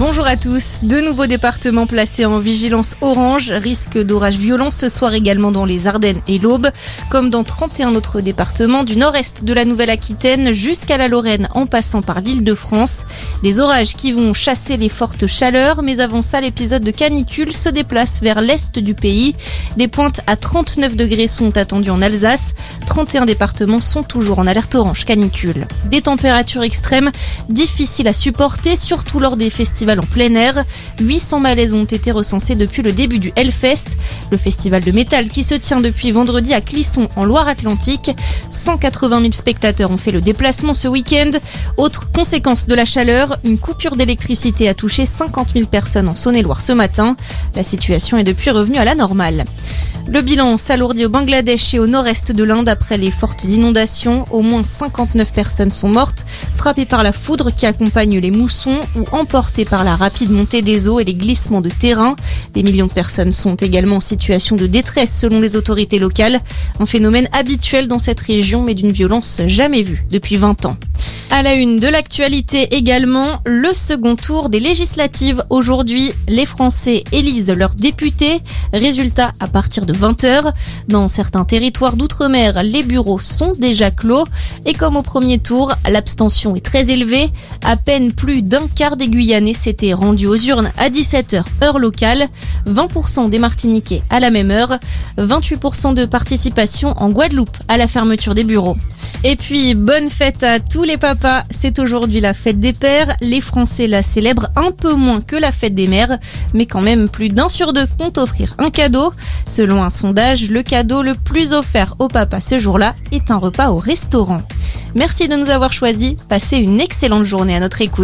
Bonjour à tous. Deux nouveaux départements placés en vigilance orange. Risque d'orage violent ce soir également dans les Ardennes et l'Aube, comme dans 31 autres départements du nord-est de la Nouvelle-Aquitaine jusqu'à la Lorraine en passant par l'île de France. Des orages qui vont chasser les fortes chaleurs, mais avant ça, l'épisode de canicule se déplace vers l'est du pays. Des pointes à 39 degrés sont attendues en Alsace. 31 départements sont toujours en alerte orange canicule. Des températures extrêmes difficiles à supporter, surtout lors des festivals en plein air. 800 malaises ont été recensés depuis le début du Hellfest, le festival de métal qui se tient depuis vendredi à Clisson en Loire-Atlantique. 180 000 spectateurs ont fait le déplacement ce week-end. Autre conséquence de la chaleur, une coupure d'électricité a touché 50 000 personnes en Saône-et-Loire ce matin. La situation est depuis revenue à la normale. Le bilan s'alourdit au Bangladesh et au nord-est de l'Inde après les fortes inondations. Au moins 59 personnes sont mortes, frappées par la foudre qui accompagne les moussons ou emportées par la rapide montée des eaux et les glissements de terrain. Des millions de personnes sont également en situation de détresse selon les autorités locales. Un phénomène habituel dans cette région mais d'une violence jamais vue depuis 20 ans. À la une de l'actualité également, le second tour des législatives. Aujourd'hui, les Français élisent leurs députés. Résultat à partir de 20h. Dans certains territoires d'outre-mer, les bureaux sont déjà clos. Et comme au premier tour, l'abstention est très élevée. À peine plus d'un quart des Guyanais s'étaient rendus aux urnes à 17h heure locale. 20% des Martiniquais à la même heure. 28% de participation en Guadeloupe à la fermeture des bureaux. Et puis, bonne fête à tous les papas c'est aujourd'hui la fête des pères. Les Français la célèbrent un peu moins que la fête des mères, mais quand même plus d'un sur deux compte offrir un cadeau. Selon un sondage, le cadeau le plus offert au papa ce jour-là est un repas au restaurant. Merci de nous avoir choisis. Passez une excellente journée à notre écoute.